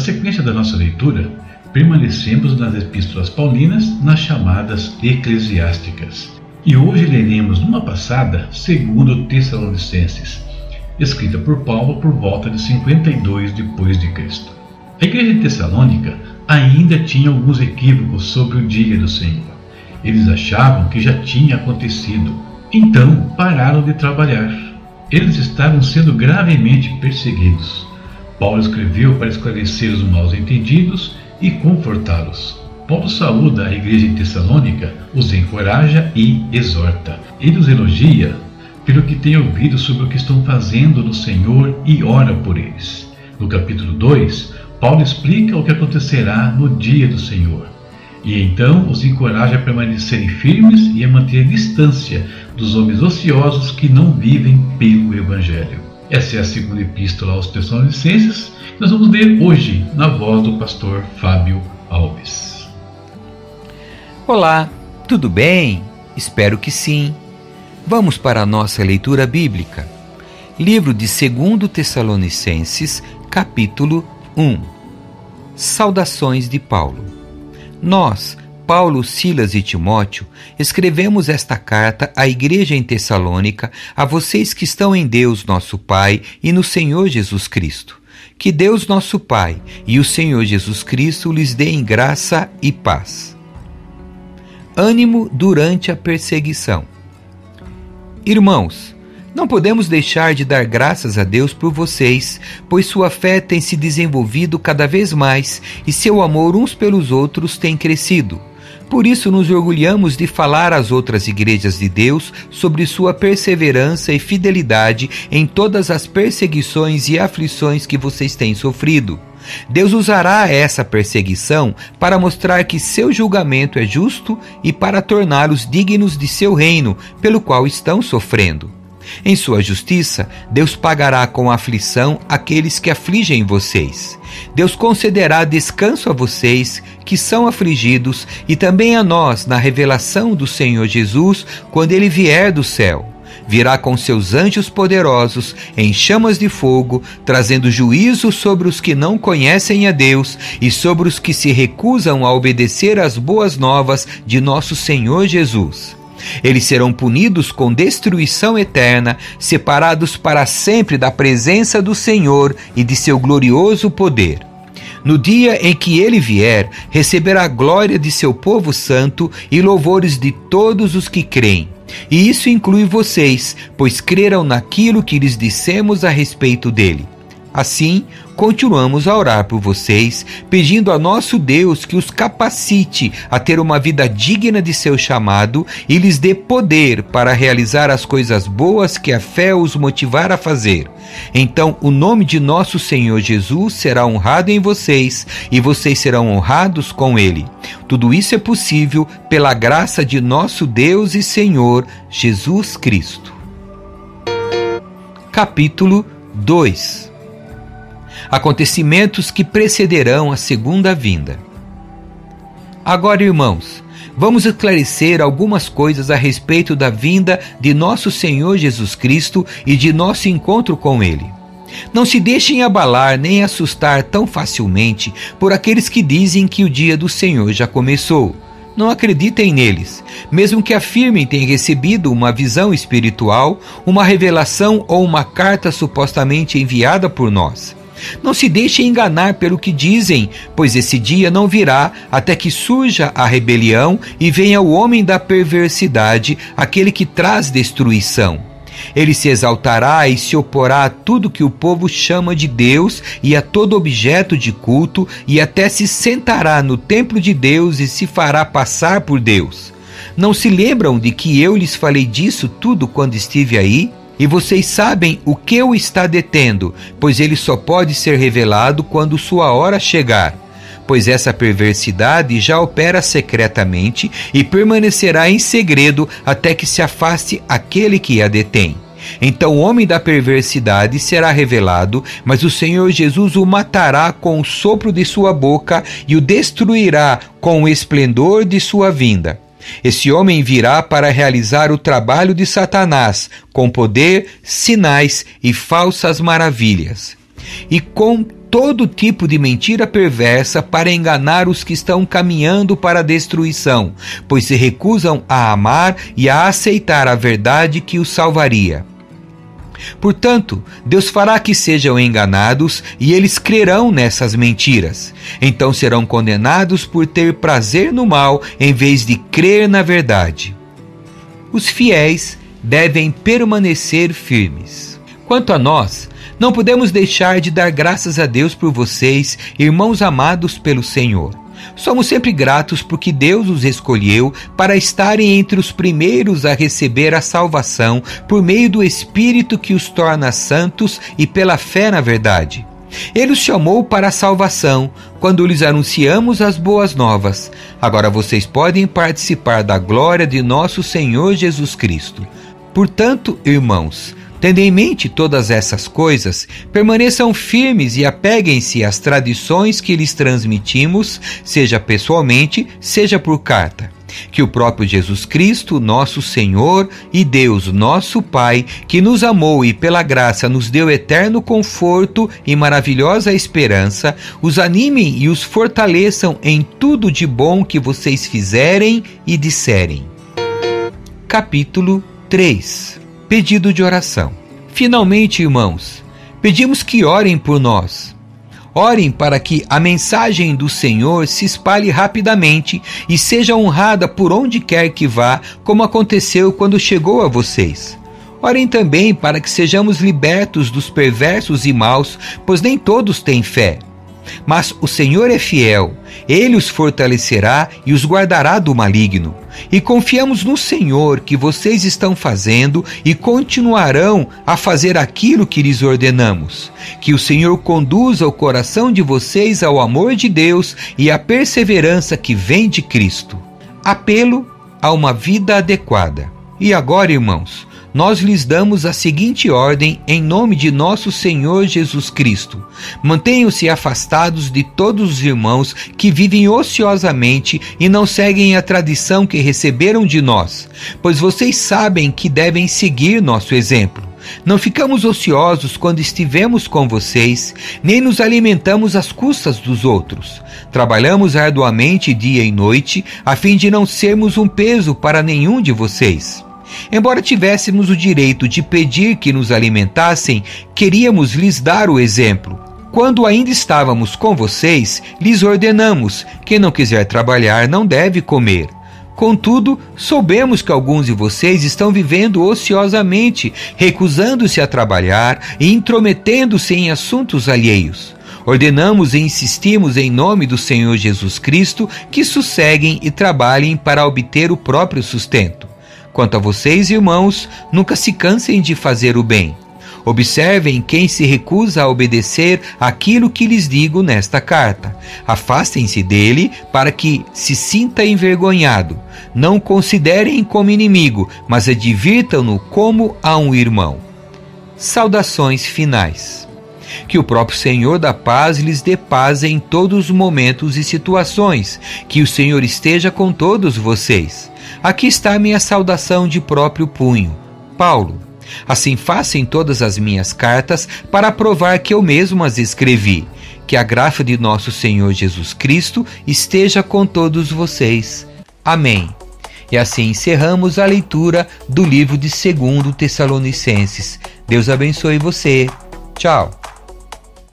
sequência da nossa leitura, permanecemos nas epístolas paulinas, nas chamadas eclesiásticas. E hoje leremos numa passada, segundo Tessalonicenses, escrita por Paulo por volta de 52 depois de Cristo. A igreja de Tessalônica ainda tinha alguns equívocos sobre o dia do Senhor. Eles achavam que já tinha acontecido, então pararam de trabalhar. Eles estavam sendo gravemente perseguidos. Paulo escreveu para esclarecer os mal entendidos e confortá-los. Paulo saúda a igreja de Tessalônica, os encoraja e exorta. Ele os elogia pelo que tem ouvido sobre o que estão fazendo no Senhor e ora por eles. No capítulo 2, Paulo explica o que acontecerá no dia do Senhor. E então os encoraja a permanecerem firmes e a manter distância dos homens ociosos que não vivem pelo Evangelho. Essa é a segunda epístola aos Tessalonicenses que nós vamos ler hoje na voz do pastor Fábio Alves. Olá, tudo bem? Espero que sim. Vamos para a nossa leitura bíblica. Livro de 2 Tessalonicenses, capítulo 1. Saudações de Paulo. Nós, Paulo, Silas e Timóteo, escrevemos esta carta à igreja em Tessalônica, a vocês que estão em Deus, nosso Pai, e no Senhor Jesus Cristo. Que Deus, nosso Pai, e o Senhor Jesus Cristo lhes deem graça e paz. Ânimo durante a perseguição. Irmãos, não podemos deixar de dar graças a Deus por vocês, pois sua fé tem se desenvolvido cada vez mais e seu amor uns pelos outros tem crescido. Por isso nos orgulhamos de falar às outras igrejas de Deus sobre sua perseverança e fidelidade em todas as perseguições e aflições que vocês têm sofrido. Deus usará essa perseguição para mostrar que seu julgamento é justo e para torná-los dignos de seu reino, pelo qual estão sofrendo. Em sua justiça, Deus pagará com aflição aqueles que afligem vocês. Deus concederá descanso a vocês que são afligidos e também a nós na revelação do Senhor Jesus quando ele vier do céu. Virá com seus anjos poderosos em chamas de fogo, trazendo juízo sobre os que não conhecem a Deus e sobre os que se recusam a obedecer às boas novas de nosso Senhor Jesus. Eles serão punidos com destruição eterna, separados para sempre da presença do Senhor e de seu glorioso poder. No dia em que ele vier, receberá a glória de seu povo santo e louvores de todos os que creem. E isso inclui vocês, pois creram naquilo que lhes dissemos a respeito dele. Assim, continuamos a orar por vocês, pedindo a nosso Deus que os capacite a ter uma vida digna de seu chamado e lhes dê poder para realizar as coisas boas que a fé os motivar a fazer. Então, o nome de nosso Senhor Jesus será honrado em vocês e vocês serão honrados com ele. Tudo isso é possível pela graça de nosso Deus e Senhor Jesus Cristo. Capítulo 2 acontecimentos que precederão a segunda vinda. Agora, irmãos, vamos esclarecer algumas coisas a respeito da vinda de nosso Senhor Jesus Cristo e de nosso encontro com Ele. Não se deixem abalar nem assustar tão facilmente por aqueles que dizem que o dia do Senhor já começou. Não acreditem neles, mesmo que afirmem ter recebido uma visão espiritual, uma revelação ou uma carta supostamente enviada por nós. Não se deixe enganar pelo que dizem, pois esse dia não virá até que surja a rebelião e venha o homem da perversidade, aquele que traz destruição. Ele se exaltará e se oporá a tudo que o povo chama de Deus e a todo objeto de culto, e até se sentará no templo de Deus e se fará passar por Deus. Não se lembram de que eu lhes falei disso tudo quando estive aí? E vocês sabem o que o está detendo, pois ele só pode ser revelado quando sua hora chegar. Pois essa perversidade já opera secretamente e permanecerá em segredo até que se afaste aquele que a detém. Então o homem da perversidade será revelado, mas o Senhor Jesus o matará com o sopro de sua boca e o destruirá com o esplendor de sua vinda. Esse homem virá para realizar o trabalho de Satanás, com poder, sinais e falsas maravilhas. E com todo tipo de mentira perversa para enganar os que estão caminhando para a destruição, pois se recusam a amar e a aceitar a verdade que os salvaria. Portanto, Deus fará que sejam enganados e eles crerão nessas mentiras. Então serão condenados por ter prazer no mal em vez de crer na verdade. Os fiéis devem permanecer firmes. Quanto a nós, não podemos deixar de dar graças a Deus por vocês, irmãos amados pelo Senhor. Somos sempre gratos porque Deus os escolheu para estarem entre os primeiros a receber a salvação por meio do Espírito que os torna santos e pela fé na verdade. Ele os chamou para a salvação quando lhes anunciamos as boas novas. Agora vocês podem participar da glória de nosso Senhor Jesus Cristo. Portanto, irmãos, Tendo em mente todas essas coisas, permaneçam firmes e apeguem-se às tradições que lhes transmitimos, seja pessoalmente, seja por carta. Que o próprio Jesus Cristo, nosso Senhor e Deus, nosso Pai, que nos amou e pela graça nos deu eterno conforto e maravilhosa esperança, os animem e os fortaleçam em tudo de bom que vocês fizerem e disserem. Capítulo 3 Pedido de oração. Finalmente, irmãos, pedimos que orem por nós. Orem para que a mensagem do Senhor se espalhe rapidamente e seja honrada por onde quer que vá, como aconteceu quando chegou a vocês. Orem também para que sejamos libertos dos perversos e maus, pois nem todos têm fé. Mas o Senhor é fiel, ele os fortalecerá e os guardará do maligno. E confiamos no Senhor que vocês estão fazendo e continuarão a fazer aquilo que lhes ordenamos. Que o Senhor conduza o coração de vocês ao amor de Deus e à perseverança que vem de Cristo. Apelo a uma vida adequada. E agora, irmãos, nós lhes damos a seguinte ordem em nome de nosso Senhor Jesus Cristo: mantenham-se afastados de todos os irmãos que vivem ociosamente e não seguem a tradição que receberam de nós, pois vocês sabem que devem seguir nosso exemplo. Não ficamos ociosos quando estivemos com vocês, nem nos alimentamos às custas dos outros. Trabalhamos arduamente dia e noite, a fim de não sermos um peso para nenhum de vocês. Embora tivéssemos o direito de pedir que nos alimentassem, queríamos lhes dar o exemplo. Quando ainda estávamos com vocês, lhes ordenamos: quem não quiser trabalhar não deve comer. Contudo, soubemos que alguns de vocês estão vivendo ociosamente, recusando-se a trabalhar e intrometendo-se em assuntos alheios. Ordenamos e insistimos em nome do Senhor Jesus Cristo que sosseguem e trabalhem para obter o próprio sustento. Quanto a vocês, irmãos, nunca se cansem de fazer o bem. Observem quem se recusa a obedecer aquilo que lhes digo nesta carta. Afastem-se dele para que se sinta envergonhado. Não considerem como inimigo, mas advirtam-no como a um irmão. Saudações finais. Que o próprio Senhor da paz lhes dê paz em todos os momentos e situações. Que o Senhor esteja com todos vocês. Aqui está minha saudação de próprio punho. Paulo. Assim faço em todas as minhas cartas para provar que eu mesmo as escrevi. Que a graça de nosso Senhor Jesus Cristo esteja com todos vocês. Amém. E assim encerramos a leitura do livro de 2 Tessalonicenses. Deus abençoe você. Tchau.